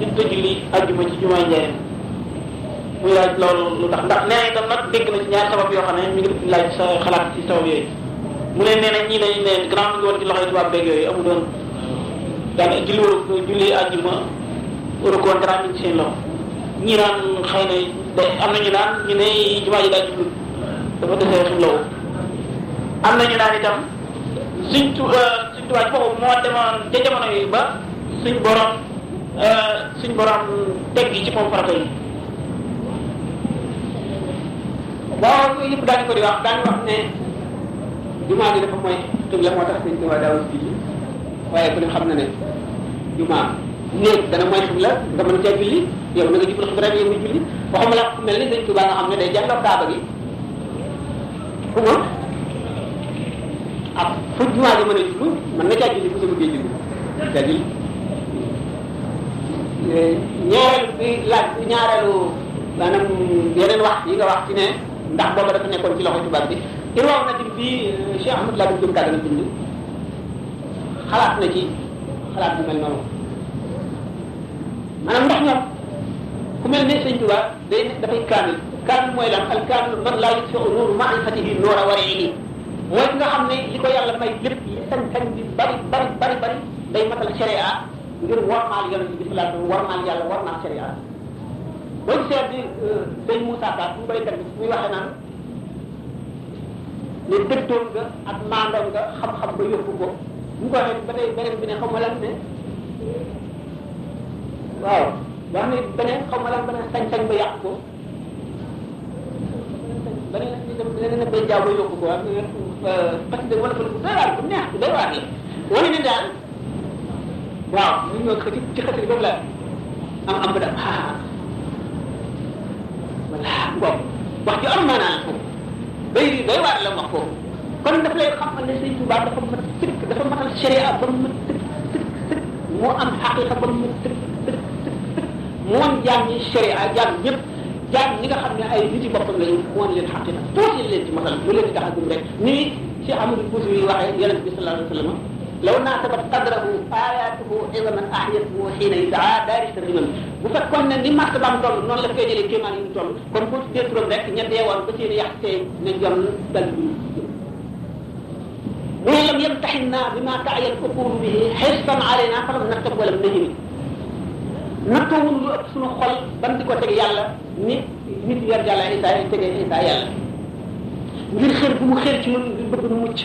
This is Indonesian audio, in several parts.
nit ko julli ajjuma ci jumaay njëriñ muy laaj loolu lu tax ndax nee na itam nag dégg na ci ñaari sabab yoo xam ne mi ngi laaj sa xalaat ci sabab yooyu mu ne nee na ñii dañu ne grand ngi woon ci loxoy tubaab beeg yooyu amu doon daan julli waru julli ajjuma waru ko dara ci seen loxo ñii naan xëy na day am nañu naan ñu ne jumaa ji daa jublu dafa desee xim lawu am nañu naan itam suñ tu suñ tubaab boppam moo demoon ca jamono yi ba suñ borom suñ borom teg gi ci moom farata yi waaw yëpp daañu ko di wax daañu wax ne jumaa ji dafa mooy xibla moo tax suñ tubaab daawul julli waaye ku xam na ne jumaa néeg dana mooy xibla nga mën cee julli yow nga jublu xibla yow nga julli waxuma la mel ni sëñ Tuubaa nga xam ne day kaaba gi ak fu mën na julli julli ñaareelu bi laaj ñaareelu maanaam yeneen wax yi nga wax ci ne ndax booba dafa nekkoon ci loxo tubaab bi. irwaaw na tim bii Cheikh Ahmad Lamine Diop Kagana bind. Xalaat na ci xalaat bu mel noonu. Maanaam ndax ñoom ku mel ne sëñ Tuubaa day dafay kaamil. Kaamil mooy lan? Al kaamil man laa yit fi nuuru maarifatihi noora wariini mooy ki nga xam ne li ko yàlla may lépp li sañ-sañ bi bari bari bari bari day matal ngir warmaal yonent bi sallallahu alayhi wa sallam warmaal sharia. Boo gisee bi sëñ Moussa Ka fu baykat bi muy waxee naan ne dëddoon nga ak maandoon nga xam-xam ba yóbbu ko. Mu ko waxee ba tey beneen bi ne xaw ma ne. Waaw wax ne beneen xaw ma lan sañ-sañ ba yàq ko. Beneen beneen ne bay jaaw ba yóbbu ko. Wax parce que wala ko doy waar bu neex bu doy waar la wane ne daal waaw ñu ñëw ci ci xasri boobu la am am ba daal voilà boobu wax ju am maanaa foofu bay ri doy waar la wax foofu kon daf lay xamal ne sëñ Tuubaa dafa mat sëkk dafa matal sharia ba mu mat sëkk sëkk sëkk moo am xaqiqa ba mu sëkk sëkk sëkk moon jaam ñi sharia jaam ñëpp jaam ñi nga xam ne ay nit yi boppam lañu moon leen xaqiqa tuuti leen ci matal lu leen di tax a gëm rek nii Cheikh Amadou Bousso yi waxee yonent bi sallallahu alayhi wa sallam لو نعتبر قدره آياته اذا من أحيته حين يدعى دار الترجمه بفك كون ني مات بام دول نون لا كاي جيلي كيمان ني تول كون بو تيترو ريك ني ديوان با سي ريح سي ني جام دال ني لم يمتحنا بما تعي الكفور به حصا علينا فلم نكتب ولم نجري نكتبون لو أك سونو خول بان ديكو تيك يالا. نيت نيت يار جالا ايتا ايتا يالا. ngir xër bu mu xër ci moom ngir bëgg mu mucc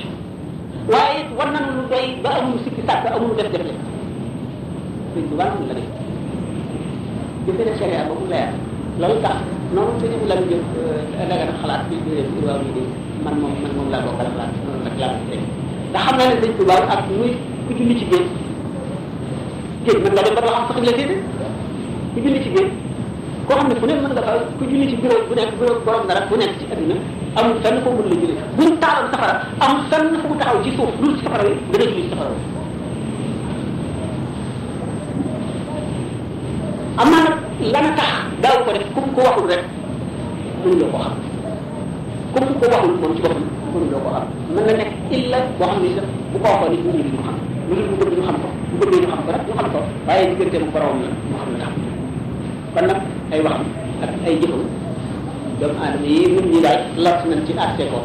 waaye it war nañu lu doy ba amul sikki sàkk amul def def sëñ bi wàllu la def jëfe ne sharia ba mu leer loolu tax noonu sëñ bi lan jëf daga xalaat bi bi waaw yi de man moom man moom laa bokkal xalaat noonu nag laa teg ndax xam naa ne sëñ Tuubaa ak muy ku julli ci géej géej nga dem ba doo xam sax la ku julli ci koo xam ne ne mën nga ku julli ci bureau bu nekk bureau borom bu nekk ci amul fenn foo mën la julli buñ taaloon safara amul fenn fu mu taxaw ci suuf lu ci safara wi dana julli safara wi am naa nag lana tax daaw ko def comme ko waxul rek mënuloo ko xam. Comme ko waxul moom ci boppam mënuloo ko xam. Mën na nekk illa boo xam ne sax bu ko waxoon nit ñi duñu xam. Lu dul bu bëgg ñu xam ko bu bëggee ñu xam ko rek ñu xam ko. Waaye diggante mu borom la moo xam ne tax kon nag ay waxam ak ay jëfam doomu aadama yi nit ñi daal lot nañ ci àtte ko.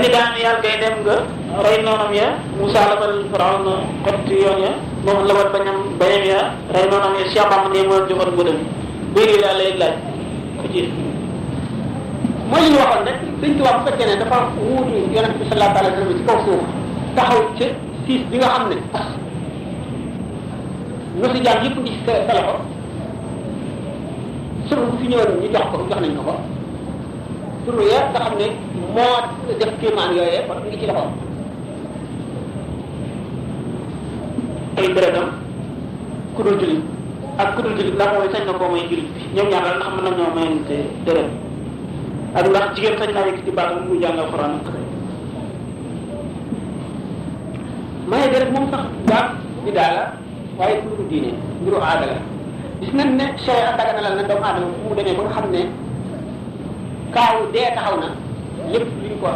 Ni daan yàlla kay dem nga rey noonam ya Moussa labal Firawna xotti yoon ya moom labal bañam bañam ya rey noonam ya Cheikh Bamba ne moo joxoon laa lay laaj. Ko ci ñu dafa sallallahu ci suuf taxaw siis bi nga nu si jaam yëpp ngi ci sa loxo sunu bu fi ñëwoon ñu jox ko jox nañ ko ko. Ya nga xam ne moo def kéemaan yooyee kon ngi ci loxo ay dërëtam ku dul jullit ak ku dul jullit ndax mooy sañ na koo may jullit bi. Ñoom ñaar ndax mën na ñoo mayante dërëm. Ak ndax jigéen sañ naa jàng alxuraan ak maye moom sax bi daala waaye mbiru diine mbiru aada la gis nañ ne sharia daga na doomu aadama fu mu demee ba nga xam ne dee taxaw na lépp luñ ko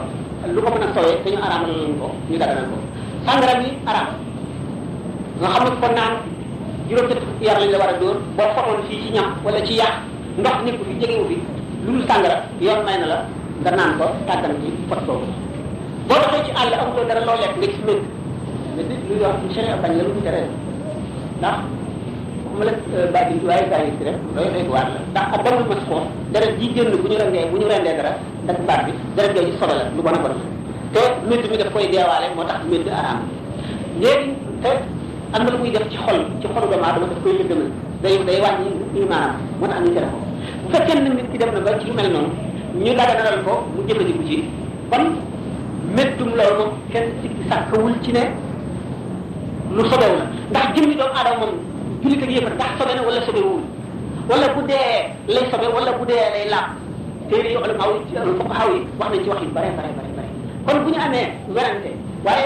lu ko mën a sowee dañu araamal lañ ko ñu daganal ko sàngara bi araam nga xam ne ko naan juróom ñett yar lañ la war a dóor boo fotoon fii ci ñam wala ci yàq ndox nekku fi jegewu fi lu dul yoon may na la nga naan ko tàggal ci boobu boo doxee ci àll amuloo dara loo lekk nga gis médd lu la lu ndax waxuma la bàyyi bi waaye bàyyi si rek doy doy waar la. ndax ak damul mas foofu deret ji génn bu ñu rendee bu ñu rendee dara ndax baat bi deret jooju sobe la lu bon a bon te médd mi daf koy deewaale moo tax médd araam. léegi te am na lu def ci xol ci xolu doomu aadama daf koy lëndëmal day day wàññi imaanam moo tax ñu tere ko bu fekkee ne nit ki dem na ba ci lu mel noonu ñu daganalal ko mu jëfandiku ci. kon méttum loolu moom kenn sikki sàkkawul ci ne lu sobewu la. ndax jëmmi doomu aadama moom jullit ak yëfar ndax sobe na wala sobewul? wala bu dee lay sobe wala bu dee lay laab? téere yi wax nañ ci wax yu kon bu ñu amee werante waaye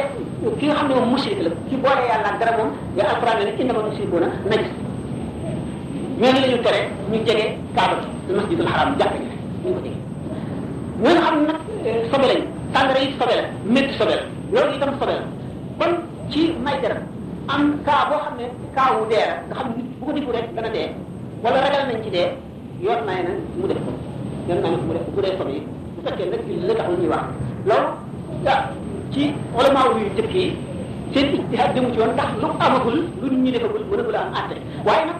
ki nga xam ne moom mushrik la ki boole yàlla ak dara moom nga alquran ne innama mushrikuuna najis. ñooñu la ñu tere ñu jege kaaba bi masjidul haram jàkk ji ñu ko jege. ñooñu xam nag sobe lañ sàngara yi sobe la métti sobe la loolu itam sobe kon ci may dara am kaa boo xam ne kaa wu dee la nga xam ne nit bu ko difu rek dana dee. wala ragal nañ ci dee yoon may na mu def ko. yoon may na mu def bu dee sobe yi. bu fekkee nag la taxul ñuy wax. loolu ah ci ulama yu jëkk yi seen ijtihaad jëmu ci yoon ndax lu amagul lu nit ñi defagul mënagul am àtte. waaye nag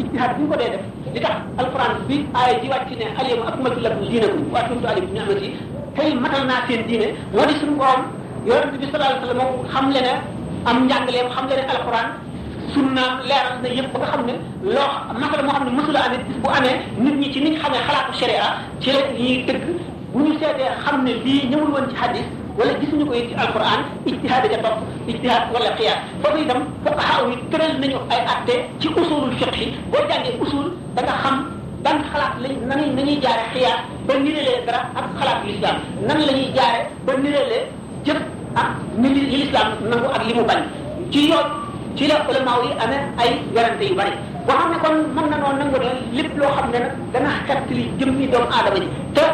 ijtihaad bi ñu ko dee def li tax alquran bi aaya ji wàcc ne al yawma akmaltu lakum diinakum wa atmamtu alaykum ni'mati tey matal naa seen diine. moo di suñu borom yonent bi sallallahu alayhi wa sallam xam le ne am njàngaleem xam le ne alquran sunnaam leeral na yëpp ba nga xam ne loo masala moo xam ne mësula amee bis bu amee nit ñi ci niñ xamee xalaatu sharia ci la ñuy dëgg bu ñu seetee xam ne lii ñëwul woon ci hadis wala gisuñu ko ci alquran ijtihaad ja topp ijtihaad wala qiyaas foofu itam fuqahaa yi tëral nañu ay atte ci usulul fiqh yi boo jàngee usul da nga xam ban xalaat lañ nañuy nañuy jaare xiyaas ba nirelee dara ak xalaatu l'islam nan la ñuy jaare ba nirelee jëf ak ni li l'islam nangu ak li mu bañ ci yoon ci la ulama yi amee ay werante yu bari boo xam ne kon mën na noonu nangu ne lépp loo xam ne nag dana xettali jëmmi doomu aadama ji te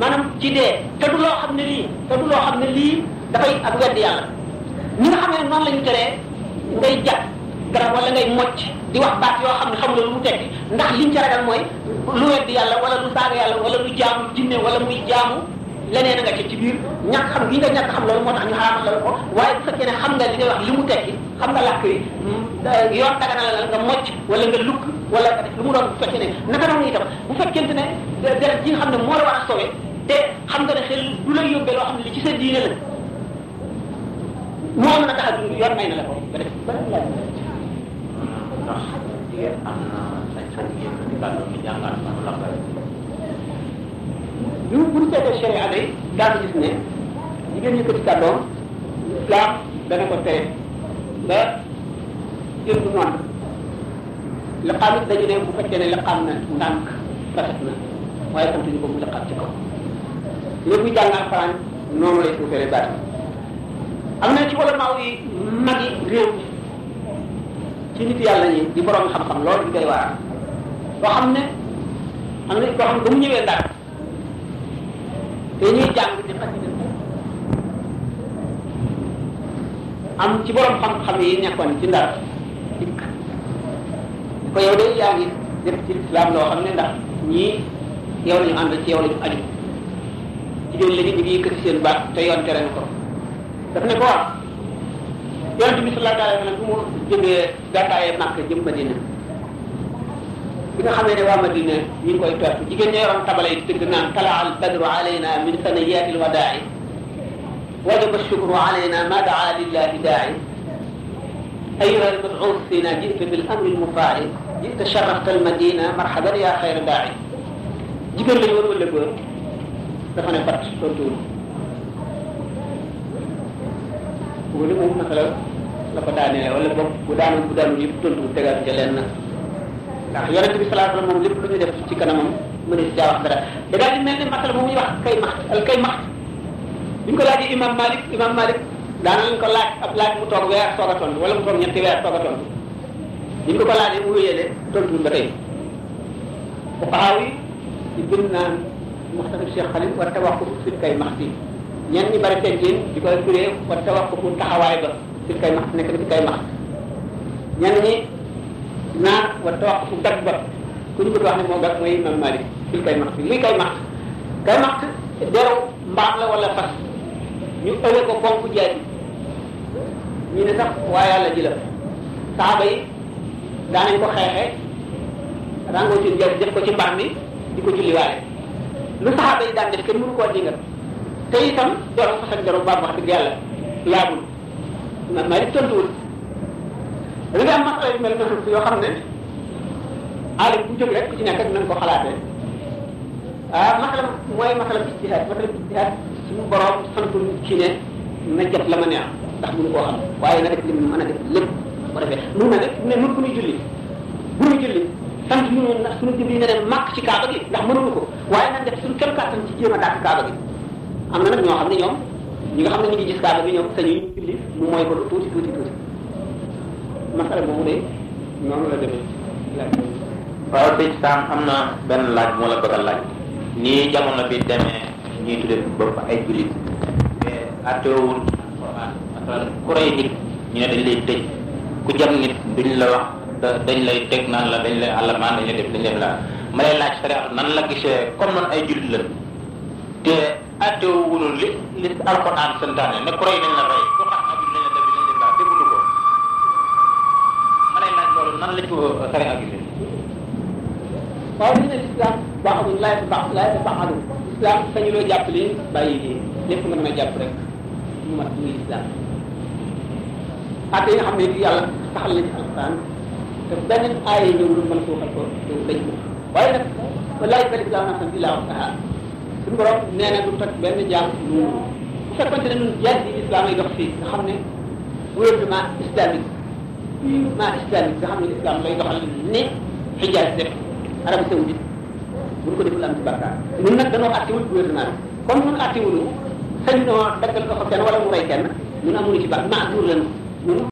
maanaam ci dee te du loo xam ne lii te du loo xam ne lii dafay ak wedd yàlla ñi nga xam ne noonu la ñu teree ngay jàpp garab wala ngay mocc di wax baat yoo xam ne lu mu ndax liñ ca ragal mooy lu wedd yàlla wala lu saaga yàlla wala lu jaamu jinne wala muy jaamu leneen nga ci ci biir ñàkk xam gi nga ñàkk xam loolu moo tax ñu xaraamal la ko waaye bu fekkee ne xam nga li ngay wax li mu tekki xam nga làkk yi yoon dagana la nga mocc wala nga lukk wala nga def lu mu doon bu fekkee ne naka noonu itam bu fekkente ne deret ji nga xam ne moo la war a sowe te xam nga ne xel du lay yóbbee loo xam ne li ci sa diine la moo mën a tax a dund yoon may na la ko nga def ba ndax jigéen am na sañ-sañ yéen di kàddu ci jàngal sama lambay bi bu ñu seetee sharia day daal gis jigéen yëkkati kàddoom islam dana ko tere ba jël du noonu. Liqaam it dañu ne bu fekkee ne liqaam na ndànk rafet na waaye sant ñu ko mu liqaam ci kaw. Léegi jàng alxuraan noonu lay suufee baat am na ci wala maaw yi magi réew mi ci nit yàlla ñi di borom xam-xam loolu di koy boo xam ne am na koo xam ne ba mu ñëwee ndar te ñuy jàng di am ci borom xam-xam yi nekkoon ci ndar. Dikk ko yow de yaa ngi def ci islam loo xam ne ndax ñii yow lañu ànd ci yow lañu aju. Jigéen la ñu ngi yëkkati seen baat te yoon tere na ko. Daf ne ko wax. Yonente bi sallallahu alayhi wa sallam mu jógee gàttaayee Màkka jëm Madina. bi nga xamee ne waa madina ñu ngi koy topp jigéen ñi yoroon tabala yi tëgg naan talaal badru alayna min sanayati alwadaai wajaba shukru alayna ma daa lillahi daai أيها المدعو فينا جئت بالأمر المفاعل جئت شرفت المدينة مرحبا يا خير داعي جبل لي ولا ولا غور دا فانا بات تونتو ولا مو مثلا لا فداني ولا بوك بو دانو بو دانو يب تونتو تيغات جلن ndax yonente bi salaa sallam moom lépp lu ñu def ci kanamam mu ne wax dara da di ñuy wax kay al kay ko imam malik imam malik. Daana lañ ko laaj ab laaj mu toog weer soog tontu wala mu toog ñetti weer soog a tontu ko ko laajee mu wéyee de tontuwul ba tey fuqahaa yi di gën naan Cheikh Khalil war ko fi kay ñenn ñi bari teggin di taxawaay ba fi kay kay ñenn ñi naan wa tawaqqufu gat ba ku ñu bëgg wax ne moo gat mooy imam Malik fi kay max luy kay max kay max deru mbaam la wala fas ñu ëwe ko bonk jaati ñu ne sax waa yàlla ji la saaba yi daanañ ko xeexee rangoo ci jaati def ko ci mbaam mi di ko julliwaale lu saaba yi daan def kenn mënu koo dingal te itam ak wax dëgg yàlla laabul da nga am masala yu mel noonu yoo xam ne alim bu jóg rek ku ci nekk ak nañ ko xalaatee ah masala mooy masala ijtihaad masala ijtihaad suñu borom santul ci ne na jot la ma neex ndax mënu koo xam waaye na def li mu mën a def lépp bu defee mun na def ne mun ku ñuy julli bu ñu julli sant ñu na suñu jubli ne dem màkk ci kaaba gi ndax mënuñu ko waaye nañ def suñu kem kàttan ci jéem a dàq kaaba gi am na nag ñoo xam ne ñoom ñi nga xam ne ñu ngi gis kaaba bi ñoom sañu ñu julli mu mooy ko tuuti tuuti tuuti masala moomu de noonu la demee waaw sëñ Sam laaj moo la bëgg laaj nii jamono bi demee ñuy tudé bopp ay jullit mais atteewul ku rey nit ñu ne dañ lay tëj ku jam nit duñ la wax dañ lay teg naan la dañ lay àllamaan dañ def dañ la ma lay laaj sare nan la gisee comme noonu ay jullit la te atteewul li li alquran santaane ne ku rey nañ la rey nan lañ ko sare ak gisee waaw ñu ne l'islam baaxamuñ laay ba baax laay ba baaxalu islam sañu loo jàpp lii bàyyi lii lépp nga mën a islam. Atte yi nga xam ne yàlla saxal na ci alquran te benn aaya ñëwul mën suuxal ko te dañ ko waaye islam nafsan illa wasaha suñu borom lu islam doxal ni xijaas def Arabie Saoudite bu ñu ko deful am ci bakkaar ñun nag dañoo àttewul gouvernement bi comme ñun àttewulu sañ noo daggal ko fa kenn wala mu rey kenn ñun amuñu ci baax maa dur lañu ñun